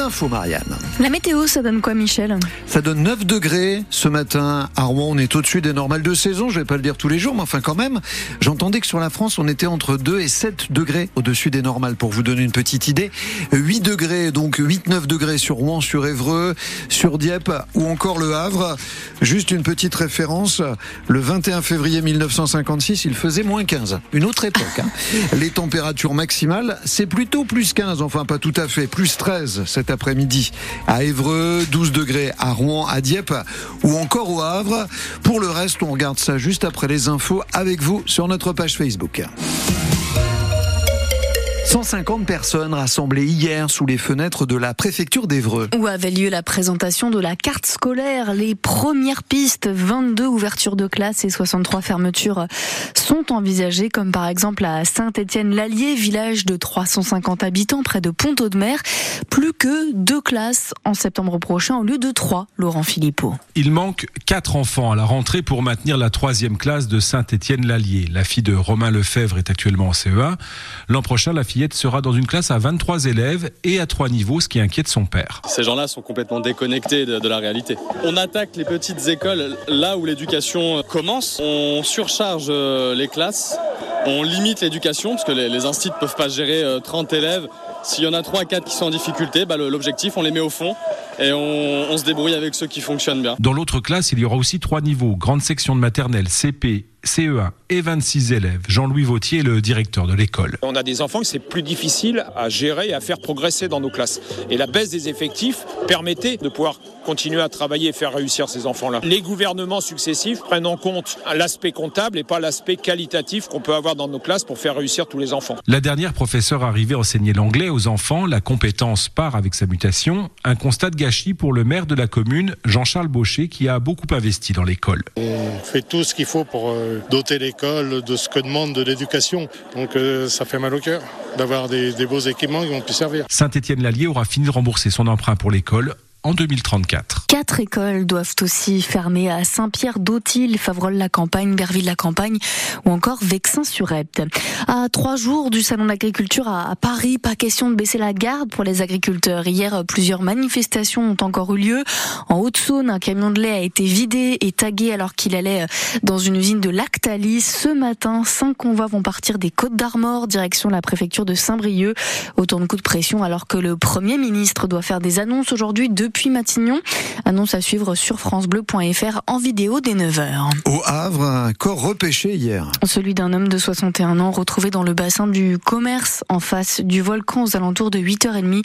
infos, Marianne. La météo, ça donne quoi, Michel? Ça donne 9 degrés ce matin. À Rouen, on est au-dessus des normales de saison. Je vais pas le dire tous les jours, mais enfin quand même. J'entendais que sur la France, on était entre 2 et 7 degrés au-dessus des normales. Pour vous donner une petite idée, 8 degrés, donc 8-9 degrés sur Rouen, sur Évreux, sur Dieppe ou encore Le Havre. Juste une petite référence. Le 21 février 1956, il faisait moins 15. Une autre époque. Hein. Les températures maximales, c'est plutôt plus 15. Enfin, pas tout à fait. Plus 13 après-midi à Évreux, 12 degrés à Rouen, à Dieppe ou encore au Havre. Pour le reste, on regarde ça juste après les infos avec vous sur notre page Facebook. 150 personnes rassemblées hier sous les fenêtres de la préfecture d'Evreux. Où avait lieu la présentation de la carte scolaire, les premières pistes, 22 ouvertures de classe et 63 fermetures sont envisagées, comme par exemple à Saint-Étienne-l'Allier, village de 350 habitants près de Pont-Audemer. Plus que deux classes en septembre prochain au lieu de trois, Laurent Philippot. Il manque quatre enfants à la rentrée pour maintenir la troisième classe de Saint-Étienne-l'Allier. La fille de Romain Lefebvre est actuellement en CE1. L'an prochain, la fille sera dans une classe à 23 élèves et à trois niveaux, ce qui inquiète son père. Ces gens-là sont complètement déconnectés de, de, la réalité. On attaque les petites écoles là où l'éducation commence, on surcharge euh, les classes, on limite l'éducation parce que les, les instituts ne peuvent pas gérer 30 euh, élèves. S'il y en a 3 4 qui sont en difficulté, bah, l'objectif, on les met au fond et on, on, se débrouille avec ceux qui fonctionnent bien. Dans l'autre classe, il y aura aussi trois niveaux, grande section de maternelle, CP, CE1 et 26 élèves. Jean-Louis Vautier est le directeur de l'école. On a des enfants que c'est plus difficile à gérer et à faire progresser dans nos classes. Et la baisse des effectifs permettait de pouvoir continuer à travailler et faire réussir ces enfants-là. Les gouvernements successifs prennent en compte l'aspect comptable et pas l'aspect qualitatif qu'on peut avoir dans nos classes pour faire réussir tous les enfants. La dernière professeure arrivée enseigner l'anglais aux enfants, la compétence part avec sa mutation. Un constat de gâchis pour le maire de la commune, Jean-Charles Baucher, qui a beaucoup investi dans l'école. On fait tout ce qu'il faut pour doter l'école de ce que demande de l'éducation. Donc euh, ça fait mal au cœur d'avoir des, beaux équipements qui vont plus servir. Saint-Étienne-l'Allier aura fini de rembourser son emprunt pour l'école en 2034. Quatre écoles doivent aussi fermer à Saint-Pierre d'Autil, Favrol-la-Campagne, Berville-la-Campagne ou encore Vexin-sur-Epte. À trois jours du Salon de l'agriculture à Paris, pas question de baisser la garde pour les agriculteurs. Hier, plusieurs manifestations ont encore eu lieu. En Haute-Saône, un camion de lait a été vidé et tagué alors qu'il allait dans une usine de Lactalis. Ce matin, cinq convois vont partir des Côtes d'Armor, direction la préfecture de Saint-Brieuc. Autant de coups de pression alors que le Premier ministre doit faire des annonces aujourd'hui Matignon. Annonce à suivre sur francebleu.fr en vidéo dès 9h. Au Havre, un corps repêché hier. Celui d'un homme de 61 ans retrouvé dans le bassin du commerce en face du volcan aux alentours de 8h30.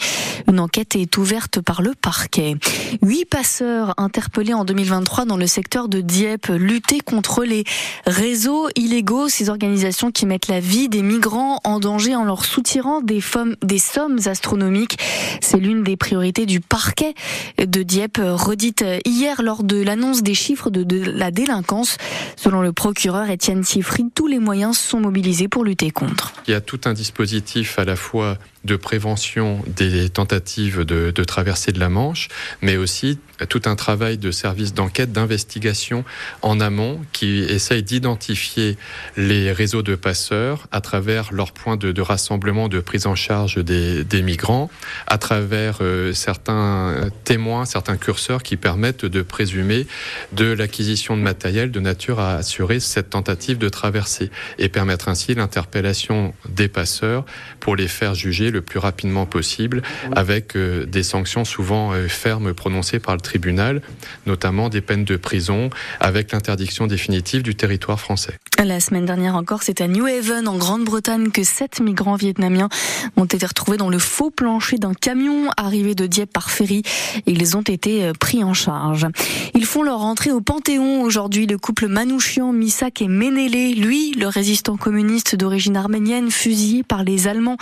Une enquête est ouverte par le parquet. Huit passeurs interpellés en 2023 dans le secteur de Dieppe. Lutter contre les réseaux illégaux, ces organisations qui mettent la vie des migrants en danger en leur soutirant des, des sommes astronomiques. C'est l'une des priorités du parquet de Dieppe, redite hier lors de l'annonce des chiffres de, de, la délinquance. Selon le procureur Étienne Siffry, tous les moyens sont mobilisés pour lutter contre. Il y a tout un dispositif à la fois de prévention des tentatives de, traversée de la Manche, mais aussi tout un travail de service d'enquête, d'investigation en amont qui essaye d'identifier les réseaux de passeurs à travers leurs points de, rassemblement, de prise en charge des, des migrants, à travers euh, certains témoins, certains curseurs qui permettent de présumer de l'acquisition de matériel de nature à assurer cette tentative de traversée et permettre ainsi l'interpellation des passeurs pour les faire juger le plus rapidement possible avec euh, des sanctions souvent euh, fermes prononcées par le tribunal, notamment des peines de prison avec l'interdiction définitive du territoire français. La semaine dernière encore, c'est à New Haven, en Grande-Bretagne, que sept migrants vietnamiens ont été retrouvés dans le faux plancher d'un camion arrivé de Dieppe par ferry. Ils ont été euh, pris en charge. Ils font leur entrée au Panthéon aujourd'hui. Le couple Manouchian, Misak et Ménélé, lui, le résistant communiste d'origine arménienne, fusillé par les Allemands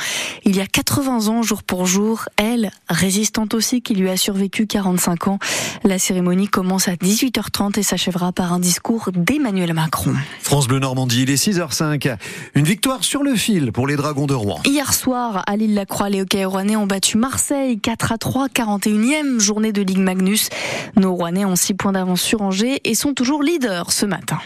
il y a 80 ans jour pour jour. Elle, résistante aussi, qui lui a survécu 45 ans. La cérémonie commence à 18h30 et s'achèvera par un discours d'Emmanuel Macron. France Bleu Normandie, il est 6h05. Une victoire sur le fil pour les Dragons de Rouen. Hier soir, à l'île La Croix, les hockey rouennais ont battu Marseille 4 à 3, 41e journée de Ligue Magnus. Nos Rouennais ont 6 points d'avance sur Angers et sont toujours leaders ce matin.